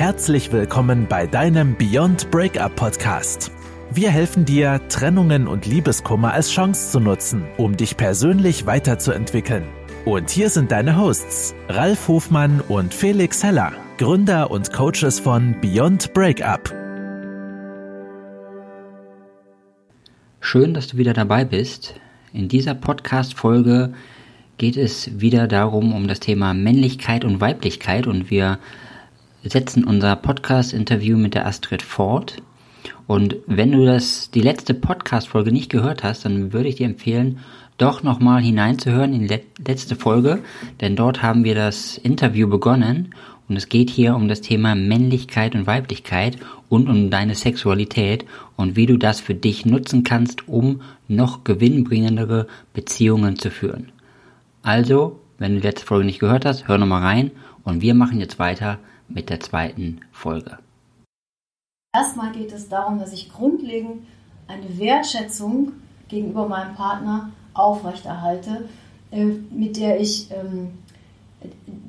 Herzlich willkommen bei deinem Beyond Breakup Podcast. Wir helfen dir, Trennungen und Liebeskummer als Chance zu nutzen, um dich persönlich weiterzuentwickeln. Und hier sind deine Hosts, Ralf Hofmann und Felix Heller, Gründer und Coaches von Beyond Breakup. Schön, dass du wieder dabei bist. In dieser Podcast-Folge geht es wieder darum, um das Thema Männlichkeit und Weiblichkeit und wir setzen unser Podcast-Interview mit der Astrid fort. Und wenn du das, die letzte Podcast-Folge nicht gehört hast, dann würde ich dir empfehlen, doch nochmal hineinzuhören in die letzte Folge, denn dort haben wir das Interview begonnen und es geht hier um das Thema Männlichkeit und Weiblichkeit und um deine Sexualität und wie du das für dich nutzen kannst, um noch gewinnbringendere Beziehungen zu führen. Also, wenn du die letzte Folge nicht gehört hast, hör nochmal rein und wir machen jetzt weiter mit der zweiten Folge. Erstmal geht es darum, dass ich grundlegend eine Wertschätzung gegenüber meinem Partner aufrechterhalte, äh, mit der ich ähm,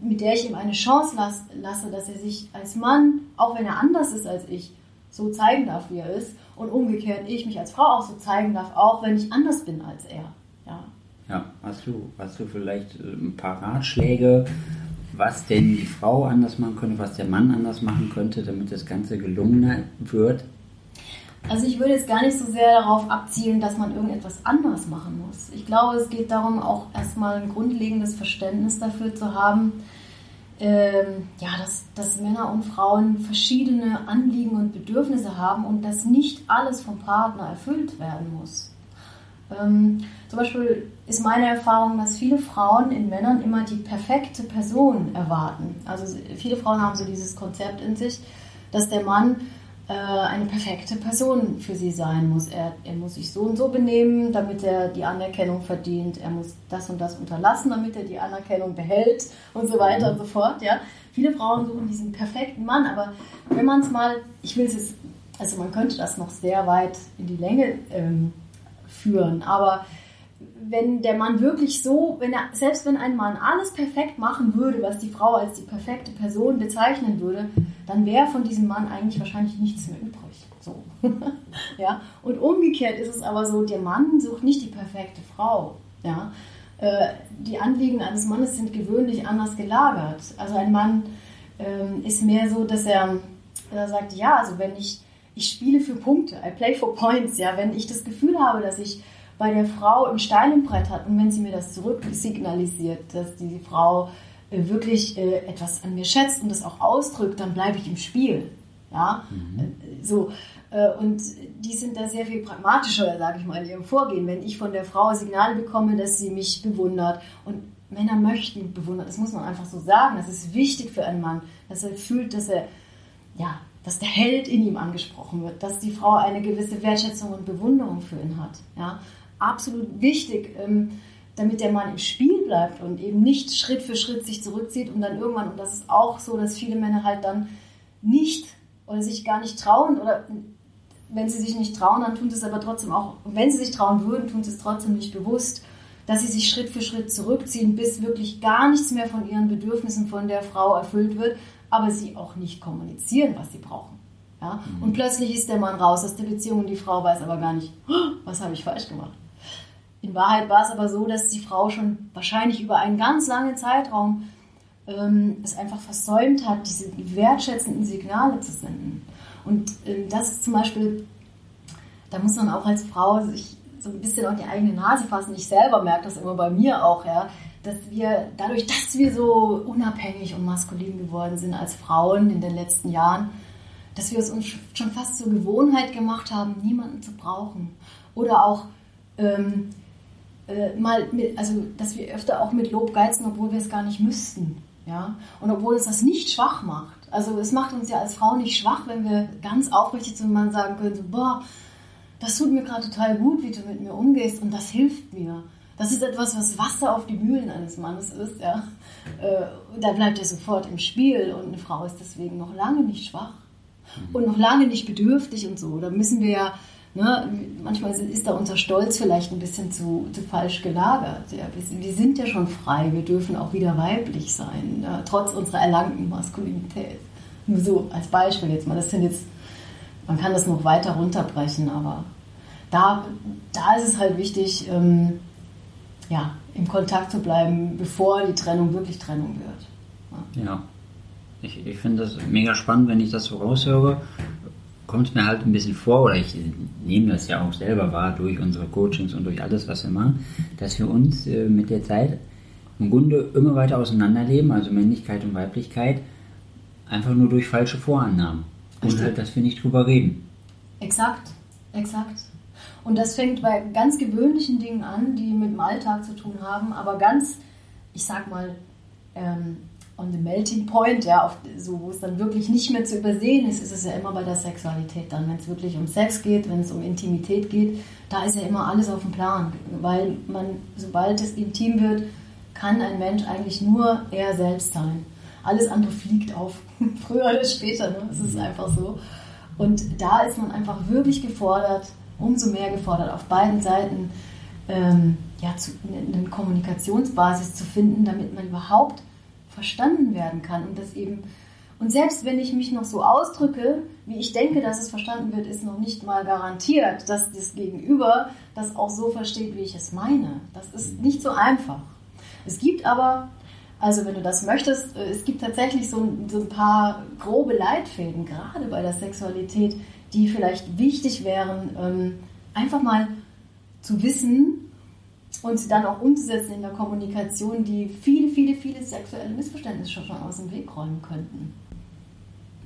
mit der ich ihm eine Chance lasse, dass er sich als Mann, auch wenn er anders ist als ich, so zeigen darf, wie er ist. Und umgekehrt ich mich als Frau auch so zeigen darf, auch wenn ich anders bin als er. Ja, ja hast, du, hast du vielleicht äh, ein paar Ratschläge, was denn die Frau anders machen könnte, was der Mann anders machen könnte, damit das Ganze gelungener wird? Also ich würde jetzt gar nicht so sehr darauf abzielen, dass man irgendetwas anders machen muss. Ich glaube, es geht darum, auch erstmal ein grundlegendes Verständnis dafür zu haben, ähm, ja, dass, dass Männer und Frauen verschiedene Anliegen und Bedürfnisse haben und dass nicht alles vom Partner erfüllt werden muss. Ähm, zum Beispiel ist meine Erfahrung, dass viele Frauen in Männern immer die perfekte Person erwarten. Also viele Frauen haben so dieses Konzept in sich, dass der Mann äh, eine perfekte Person für sie sein muss. Er, er muss sich so und so benehmen, damit er die Anerkennung verdient. Er muss das und das unterlassen, damit er die Anerkennung behält und so weiter und so fort. Ja? Viele Frauen suchen diesen perfekten Mann, aber wenn man es mal, ich will es, also man könnte das noch sehr weit in die Länge ähm, führen. Aber wenn der Mann wirklich so, wenn er, selbst wenn ein Mann alles perfekt machen würde, was die Frau als die perfekte Person bezeichnen würde, dann wäre von diesem Mann eigentlich wahrscheinlich nichts mehr übrig. So. ja? Und umgekehrt ist es aber so, der Mann sucht nicht die perfekte Frau. Ja? Äh, die Anliegen eines Mannes sind gewöhnlich anders gelagert. Also ein Mann ähm, ist mehr so, dass er, er sagt, ja, also wenn ich ich spiele für Punkte, I play for points, ja, wenn ich das Gefühl habe, dass ich bei der Frau ein Stein im Brett hat und wenn sie mir das zurück signalisiert, dass die Frau äh, wirklich äh, etwas an mir schätzt und das auch ausdrückt, dann bleibe ich im Spiel, ja, mhm. Äh, so und die sind da sehr viel pragmatischer, sage ich mal, in ihrem Vorgehen. Wenn ich von der Frau Signal bekomme, dass sie mich bewundert und Männer möchten bewundern, das muss man einfach so sagen, das ist wichtig für einen Mann, dass er fühlt, dass er ja, dass der Held in ihm angesprochen wird, dass die Frau eine gewisse Wertschätzung und Bewunderung für ihn hat. Ja? Absolut wichtig, ähm, damit der Mann im Spiel bleibt und eben nicht Schritt für Schritt sich zurückzieht und dann irgendwann, und das ist auch so, dass viele Männer halt dann nicht oder sich gar nicht trauen oder wenn sie sich nicht trauen, dann tun sie es aber trotzdem auch, wenn sie sich trauen würden, tun sie es trotzdem nicht bewusst, dass sie sich Schritt für Schritt zurückziehen, bis wirklich gar nichts mehr von ihren Bedürfnissen von der Frau erfüllt wird, aber sie auch nicht kommunizieren, was sie brauchen. Ja? Mhm. Und plötzlich ist der Mann raus aus der Beziehung und die Frau weiß aber gar nicht, was habe ich falsch gemacht. In Wahrheit war es aber so, dass die Frau schon wahrscheinlich über einen ganz langen Zeitraum ähm, es einfach versäumt hat, diese wertschätzenden Signale zu senden. Und ähm, das ist zum Beispiel, da muss man auch als Frau sich so ein bisschen auf die eigene Nase fassen. Ich selber merke das immer bei mir auch, ja dass wir dadurch, dass wir so unabhängig und maskulin geworden sind als Frauen in den letzten Jahren, dass wir es uns schon fast zur Gewohnheit gemacht haben, niemanden zu brauchen. Oder auch ähm, äh, mal, mit, also dass wir öfter auch mit Lob geizen, obwohl wir es gar nicht müssten. Ja? Und obwohl es das nicht schwach macht. Also es macht uns ja als Frau nicht schwach, wenn wir ganz aufrichtig zum Mann sagen können, so, boah, das tut mir gerade total gut, wie du mit mir umgehst und das hilft mir. Das ist etwas, was Wasser auf die Mühlen eines Mannes ist. Ja. Äh, da bleibt er sofort im Spiel und eine Frau ist deswegen noch lange nicht schwach mhm. und noch lange nicht bedürftig und so. Da müssen wir ja, ne, manchmal ist da unser Stolz vielleicht ein bisschen zu, zu falsch gelagert. Ja. Wir, wir, sind ja schon frei, wir dürfen auch wieder weiblich sein, ja, trotz unserer erlangten Maskulinität. Nur so als Beispiel jetzt mal. Das sind jetzt, man kann das noch weiter runterbrechen, aber da, da ist es halt wichtig, ähm, ja, im Kontakt zu bleiben, bevor die Trennung wirklich Trennung wird. Ja. ja. Ich, ich finde das mega spannend, wenn ich das so raushöre. Kommt es mir halt ein bisschen vor, oder ich nehme das ja auch selber wahr durch unsere Coachings und durch alles, was wir machen, dass wir uns äh, mit der Zeit im Grunde immer weiter auseinanderleben, also Männlichkeit und Weiblichkeit, einfach nur durch falsche Vorannahmen. Und halt, dass wir nicht drüber reden. Exakt, exakt. Und das fängt bei ganz gewöhnlichen Dingen an, die mit dem Alltag zu tun haben, aber ganz, ich sag mal, ähm, on the melting point, ja, auf, so, wo es dann wirklich nicht mehr zu übersehen ist, ist es ja immer bei der Sexualität dann. Wenn es wirklich um Sex geht, wenn es um Intimität geht, da ist ja immer alles auf dem Plan. Weil man, sobald es intim wird, kann ein Mensch eigentlich nur er selbst sein. Alles andere fliegt auf, früher oder später, ne? Es ist einfach so. Und da ist man einfach wirklich gefordert, umso mehr gefordert, auf beiden Seiten ähm, ja, zu, eine Kommunikationsbasis zu finden, damit man überhaupt verstanden werden kann und das eben und selbst wenn ich mich noch so ausdrücke, wie ich denke, dass es verstanden wird, ist noch nicht mal garantiert, dass das Gegenüber das auch so versteht, wie ich es meine. Das ist nicht so einfach. Es gibt aber, also wenn du das möchtest, äh, es gibt tatsächlich so, so ein paar grobe Leitfäden, gerade bei der Sexualität, die vielleicht wichtig wären, ähm, einfach mal zu wissen und sie dann auch umzusetzen in der Kommunikation, die viele, viele, viele sexuelle Missverständnisse schon aus dem Weg räumen könnten.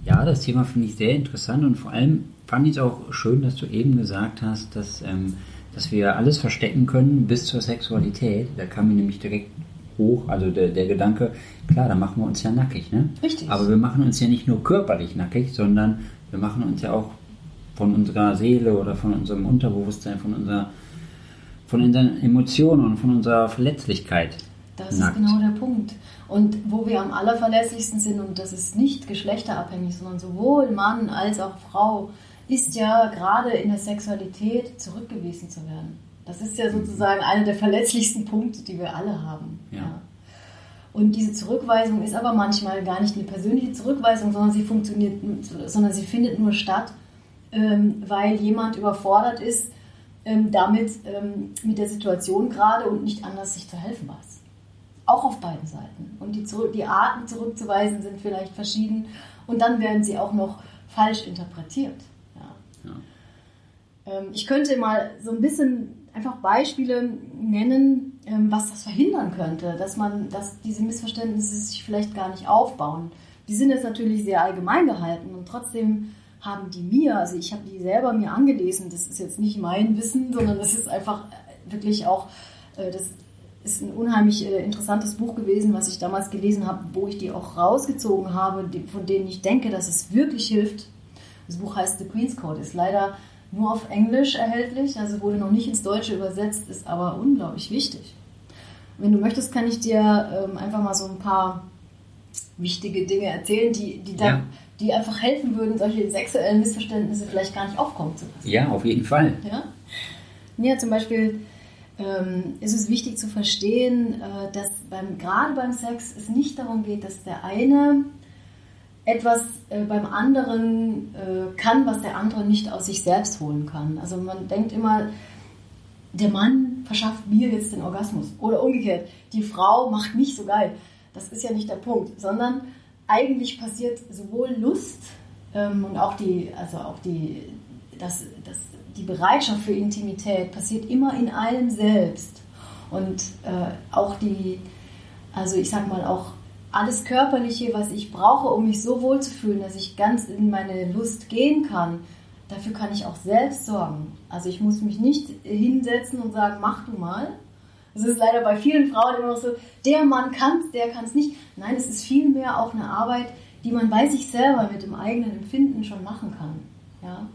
Ja, das Thema finde ich sehr interessant und vor allem fand ich es auch schön, dass du eben gesagt hast, dass, ähm, dass wir alles verstecken können bis zur Sexualität. Da kam mir nämlich direkt hoch, also der, der Gedanke, klar, da machen wir uns ja nackig, ne? Richtig. Aber wir machen uns ja nicht nur körperlich nackig, sondern wir machen uns ja auch von unserer Seele oder von unserem Unterbewusstsein, von unserer von unseren Emotionen und von unserer Verletzlichkeit. Das nackt. ist genau der Punkt. Und wo wir am allerverletzlichsten sind, und das ist nicht geschlechterabhängig, sondern sowohl Mann als auch Frau, ist ja gerade in der Sexualität zurückgewiesen zu werden. Das ist ja sozusagen einer der verletzlichsten Punkte, die wir alle haben. Ja. ja. Und diese Zurückweisung ist aber manchmal gar nicht eine persönliche Zurückweisung, sondern sie funktioniert, sondern sie findet nur statt, ähm, weil jemand überfordert ist, ähm, damit ähm, mit der Situation gerade und nicht anders sich zu helfen weiß. Auch auf beiden Seiten. Und die, die Arten zurückzuweisen sind vielleicht verschieden und dann werden sie auch noch falsch interpretiert. Ja. Ja. Ich könnte mal so ein bisschen einfach Beispiele nennen, ähm, was das verhindern könnte, dass man, dass diese Missverständnisse sich vielleicht gar nicht aufbauen. Die sind jetzt natürlich sehr allgemein gehalten und trotzdem haben die mir, also ich habe die selber mir angelesen, das ist jetzt nicht mein Wissen, sondern das ist einfach äh, wirklich auch, äh, das ist ein unheimlich äh, interessantes Buch gewesen, was ich damals gelesen habe, wo ich die auch rausgezogen habe, von denen ich denke, dass es wirklich hilft. Das Buch heißt The Queen's Code, ist leider nur auf Englisch erhältlich, also wurde noch nicht ins Deutsche übersetzt, ist aber unglaublich wichtig. Wenn du möchtest, kann ich dir ähm, einfach mal so ein paar wichtige Dinge erzählen, die, die dann ja die einfach helfen würden, solche sexuellen Missverständnisse vielleicht gar nicht aufkommen zu lassen. Ja, auf jeden Fall. Ja, ja zum Beispiel ähm, ist es wichtig zu verstehen, äh, dass beim, gerade beim Sex es nicht darum geht, dass der eine etwas äh, beim anderen äh, kann, was der andere nicht aus sich selbst holen kann. Also man denkt immer, der Mann verschafft mir jetzt den Orgasmus oder umgekehrt, die Frau macht mich so geil. Das ist ja nicht der Punkt, sondern eigentlich passiert sowohl Lust ähm, und auch die, also auch die, das, das, die Bereitschaft für Intimität passiert immer in einem selbst. Und äh, auch die, also ich sag mal auch alles Körperliche, was ich brauche, um mich so wohl zu fühlen, dass ich ganz in meine Lust gehen kann, dafür kann ich auch selbst sorgen. Also ich muss mich nicht hinsetzen und sagen, mach du mal, es ist leider bei vielen Frauen immer noch so, der Mann kann es, der kann es nicht. Nein, es ist vielmehr auch eine Arbeit, die man bei sich selber mit dem eigenen Empfinden schon machen kann. Ja?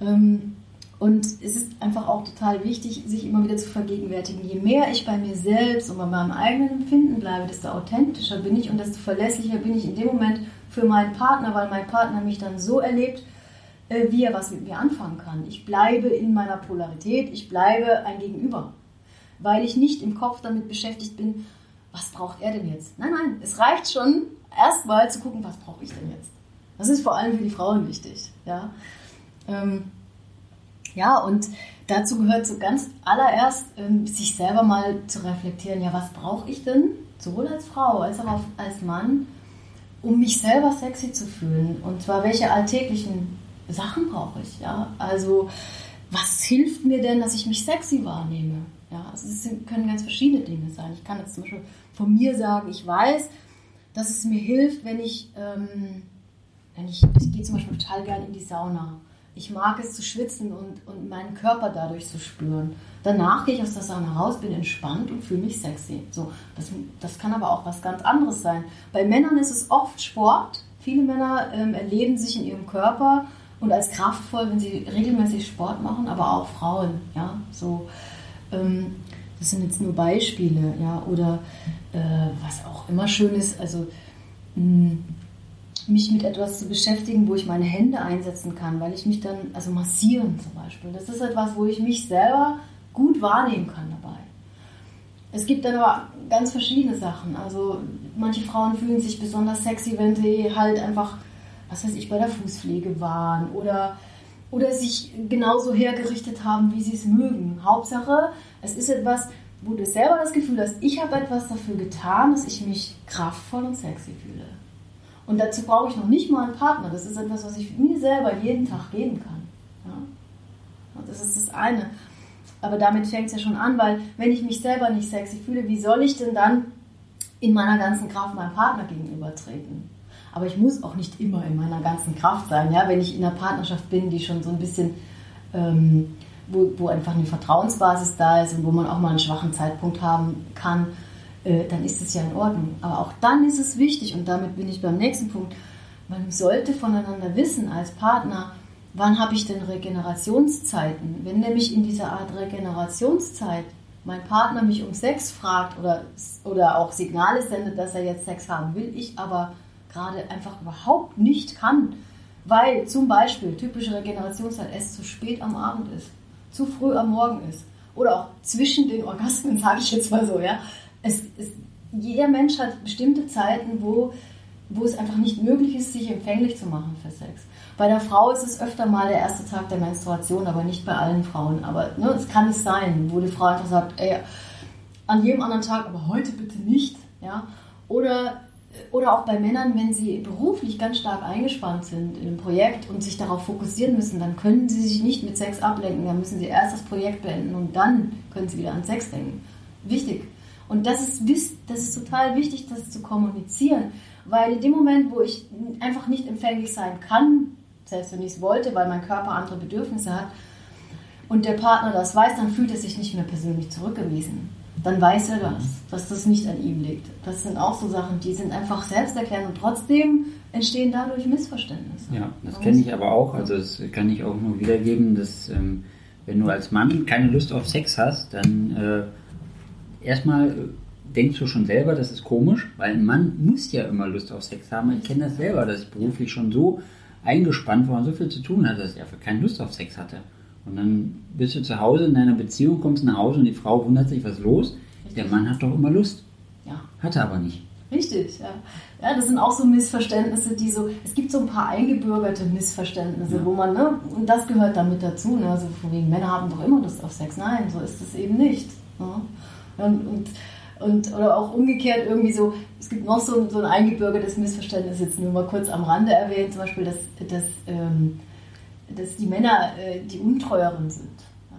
Ähm, und es ist einfach auch total wichtig, sich immer wieder zu vergegenwärtigen. Je mehr ich bei mir selbst und bei meinem eigenen Empfinden bleibe, desto authentischer bin ich und desto verlässlicher bin ich in dem Moment für meinen Partner, weil mein Partner mich dann so erlebt, äh, wie er was mit mir anfangen kann. Ich bleibe in meiner Polarität, ich bleibe ein Gegenüber weil ich nicht im Kopf damit beschäftigt bin, was braucht er denn jetzt? Nein, nein, es reicht schon, erstmal zu gucken, was brauche ich denn jetzt? Das ist vor allem für die Frauen wichtig. Ja, ähm, ja und dazu gehört so ganz allererst, ähm, sich selber mal zu reflektieren, ja, was brauche ich denn, sowohl als Frau als auch als Mann, um mich selber sexy zu fühlen. Und zwar, welche alltäglichen Sachen brauche ich? Ja? Also, was hilft mir denn, dass ich mich sexy wahrnehme? Ja, also es können ganz verschiedene Dinge sein. Ich kann jetzt zum Beispiel von mir sagen, ich weiß, dass es mir hilft, wenn ich, ähm, wenn ich, ich gehe zum Beispiel total gerne in die Sauna. Ich mag es zu schwitzen und, und meinen Körper dadurch zu spüren. Danach gehe ich aus der Sauna raus, bin entspannt und fühle mich sexy. So, das, das kann aber auch was ganz anderes sein. Bei Männern ist es oft Sport. Viele Männer ähm, erleben sich in ihrem Körper und als kraftvoll, wenn sie regelmäßig Sport machen, aber auch Frauen. Ja, so, ähm, das sind jetzt nur Beispiele. Ja, oder äh, was auch immer schön ist, also mh, mich mit etwas zu beschäftigen, wo ich meine Hände einsetzen kann, weil ich mich dann, also massieren zum Beispiel, das ist etwas, wo ich mich selber gut wahrnehmen kann dabei. Es gibt dann aber ganz verschiedene Sachen. Also manche Frauen fühlen sich besonders sexy, wenn sie halt einfach, was weiß ich, bei der Fußpflege waren oder, oder sich genauso hergerichtet haben, wie sie es mögen. Hauptsache, es ist etwas, wo du selber das Gefühl hast, ich habe etwas dafür getan, dass ich mich kraftvoll und sexy fühle. Und dazu brauche ich noch nicht mal einen Partner. Das ist etwas, was ich mir selber jeden Tag geben kann. Ja? Das ist das eine. Aber damit fängt es ja schon an, weil wenn ich mich selber nicht sexy fühle, wie soll ich denn dann in meiner ganzen Kraft meinem Partner gegenübertreten? Aber ich muss auch nicht immer in meiner ganzen Kraft sein. Ja? Wenn ich in einer Partnerschaft bin, die schon so ein bisschen, ähm, wo, wo einfach eine Vertrauensbasis da ist und wo man auch mal einen schwachen Zeitpunkt haben kann, äh, dann ist es ja in Ordnung. Aber auch dann ist es wichtig, und damit bin ich beim nächsten Punkt, man sollte voneinander wissen als Partner, wann habe ich denn Regenerationszeiten? Wenn nämlich in dieser Art Regenerationszeit mein Partner mich um Sex fragt oder, oder auch Signale sendet, dass er jetzt Sex haben will, ich aber gerade einfach überhaupt nicht kann, weil zum Beispiel typische Regenerationszeit es zu spät am Abend ist, zu früh am Morgen ist oder auch zwischen den Orgasmen, sage ich jetzt mal so, ja. Es, es, jeder Mensch hat bestimmte Zeiten, wo, wo es einfach nicht möglich ist, sich empfänglich zu machen für Sex. Bei der Frau ist es öfter mal der erste Tag der Menstruation, aber nicht bei allen Frauen. Aber ne, es kann es sein, wo die Frau einfach sagt, ey, an jedem anderen Tag, aber heute bitte nicht. Ja? Oder, oder auch bei Männern, wenn sie beruflich ganz stark eingespannt sind in einem Projekt und sich darauf fokussieren müssen, dann können sie sich nicht mit Sex ablenken. Dann müssen sie erst das Projekt beenden und dann können sie wieder an Sex denken. Wichtig. Und das ist, das ist total wichtig, das zu kommunizieren. Weil in dem Moment, wo ich einfach nicht empfänglich sein kann selbst wenn ich es wollte, weil mein Körper andere Bedürfnisse hat, und der Partner das weiß, dann fühlt er sich nicht mehr persönlich zurückgewiesen. Dann weiß er das, dass das nicht an ihm liegt. Das sind auch so Sachen, die sind einfach selbsterklärend und trotzdem entstehen dadurch Missverständnisse. Ja, das kenne ich aber auch. Also das kann ich auch nur wiedergeben, dass ähm, wenn du als Mann keine Lust auf Sex hast, dann äh, erstmal äh, denkst du schon selber, das ist komisch, weil ein Mann muss ja immer Lust auf Sex haben. Ich kenne das selber, dass ich beruflich schon so eingespannt war und so viel zu tun hatte, dass ich einfach keine Lust auf Sex hatte. Und dann bist du zu Hause in deiner Beziehung, kommst nach Hause und die Frau wundert sich, was ist los? Der Mann hat doch immer Lust. Ja. Hatte aber nicht. Richtig, ja. Ja, das sind auch so Missverständnisse, die so, es gibt so ein paar eingebürgerte Missverständnisse, ja. wo man, ne, und das gehört damit dazu, ne, also von wegen, Männer haben doch immer Lust auf Sex. Nein, so ist es eben nicht. Ne? Und, und und, oder auch umgekehrt irgendwie so, es gibt noch so, so ein eingebürgertes Missverständnis, jetzt nur mal kurz am Rande erwähnt, zum Beispiel, dass, dass, ähm, dass die Männer äh, die Untreueren sind.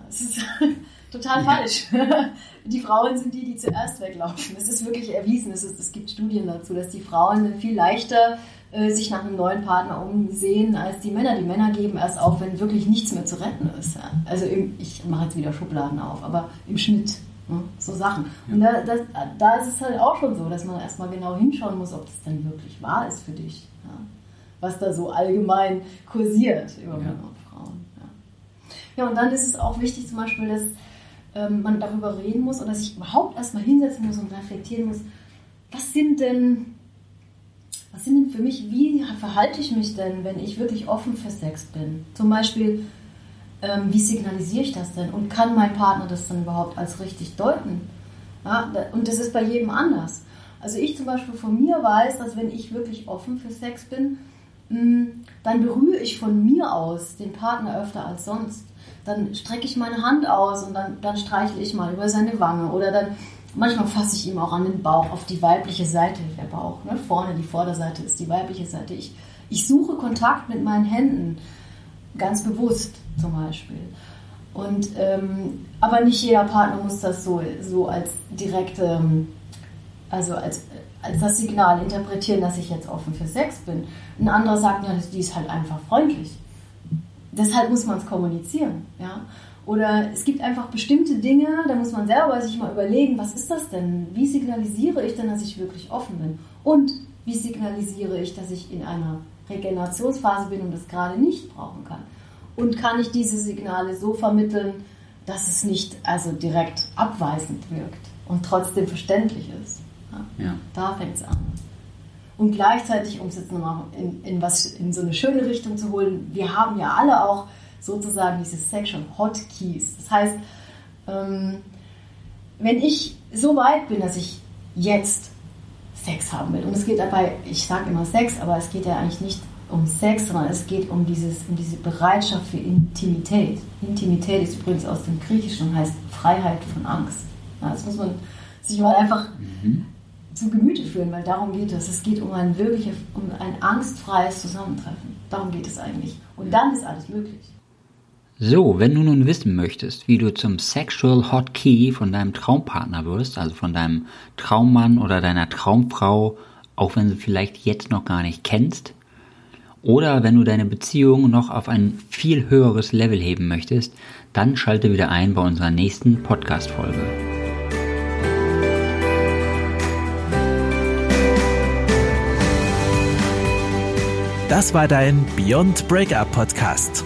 Das ist total falsch. die Frauen sind die, die zuerst weglaufen. Das ist wirklich erwiesen. Es, ist, es gibt Studien dazu, dass die Frauen viel leichter äh, sich nach einem neuen Partner umsehen als die Männer. Die Männer geben erst auf, wenn wirklich nichts mehr zu retten ist. Ja. Also im, ich mache jetzt wieder Schubladen auf, aber im Schnitt. Ne? So Sachen. Und da, das, da ist es halt auch schon so, dass man erstmal genau hinschauen muss, ob das denn wirklich wahr ist für dich. Ja? Was da so allgemein kursiert über Männer und Frauen. Ja. und dann ist es auch wichtig zum Beispiel, dass ähm, man darüber reden muss oder sich überhaupt erstmal hinsetzen muss und reflektieren muss, was sind denn, was sind denn für mich, wie verhalte ich mich denn, wenn ich wirklich offen für Sex bin? Zum Beispiel, ähm, wie signalisiere ich das denn? Und kann mein Partner das dann überhaupt als richtig deuten? Ja, und das ist bei jedem anders. Also ich zum Beispiel von mir weiß, dass wenn ich wirklich offen für Sex bin, mm, dann berühre ich von mir aus den Partner öfter als sonst. Dann strecke ich meine Hand aus und dann, dann streichle ich mal über seine Wange oder dann manchmal fasse ich ihm auch an den Bauch, auf die weibliche Seite, der Bauch. Ne? Vorne die Vorderseite ist die weibliche Seite. Ich, ich suche Kontakt mit meinen Händen, ganz bewusst zum Beispiel. Und, ähm, aber nicht jeder Partner muss das so, so als direkte, ähm, also als, als das Signal interpretieren, dass ich jetzt offen für Sex bin. Ein anderer sagt, ja, die ist halt einfach freundlich. Deshalb muss man es kommunizieren. Ja? Oder es gibt einfach bestimmte Dinge, da muss man selber sich mal überlegen, was ist das denn? Wie signalisiere ich denn, dass ich wirklich offen bin? Und wie signalisiere ich, dass ich in einer Regenerationsphase bin und das gerade nicht brauchen kann? Und kann ich diese Signale so vermitteln, dass es nicht also direkt abweisend wirkt und trotzdem verständlich ist? Ja. ja. Da fängt es an. Und gleichzeitig, um es jetzt nochmal in, in, was, in so eine schöne Richtung zu holen, wir haben ja alle auch sozusagen diese Sexual Hotkeys. Das heißt, ähm, wenn ich so weit bin, dass ich jetzt Sex haben will, und es geht dabei, ich sage immer Sex, aber es geht ja eigentlich nicht um Sex, sondern es geht um, dieses, um diese Bereitschaft für Intimität. Intimität ist übrigens aus dem Griechischen und heißt Freiheit von Angst. Ja, das muss man sich mal einfach mhm. zu Gemüte führen, weil darum geht es. Es geht um ein wirkliches, um ein angstfreies Zusammentreffen. Darum geht es eigentlich. Und dann ist alles möglich. So, wenn du nun wissen möchtest, wie du zum Sexual Hotkey von deinem Traumpartner wirst, also von deinem Traummann oder deiner Traumfrau, auch wenn du vielleicht jetzt noch gar nicht kennst, oder wenn du deine Beziehung noch auf ein viel höheres Level heben möchtest, dann schalte wieder ein bei unserer nächsten Podcast-Folge. Das war dein Beyond Breakup Podcast.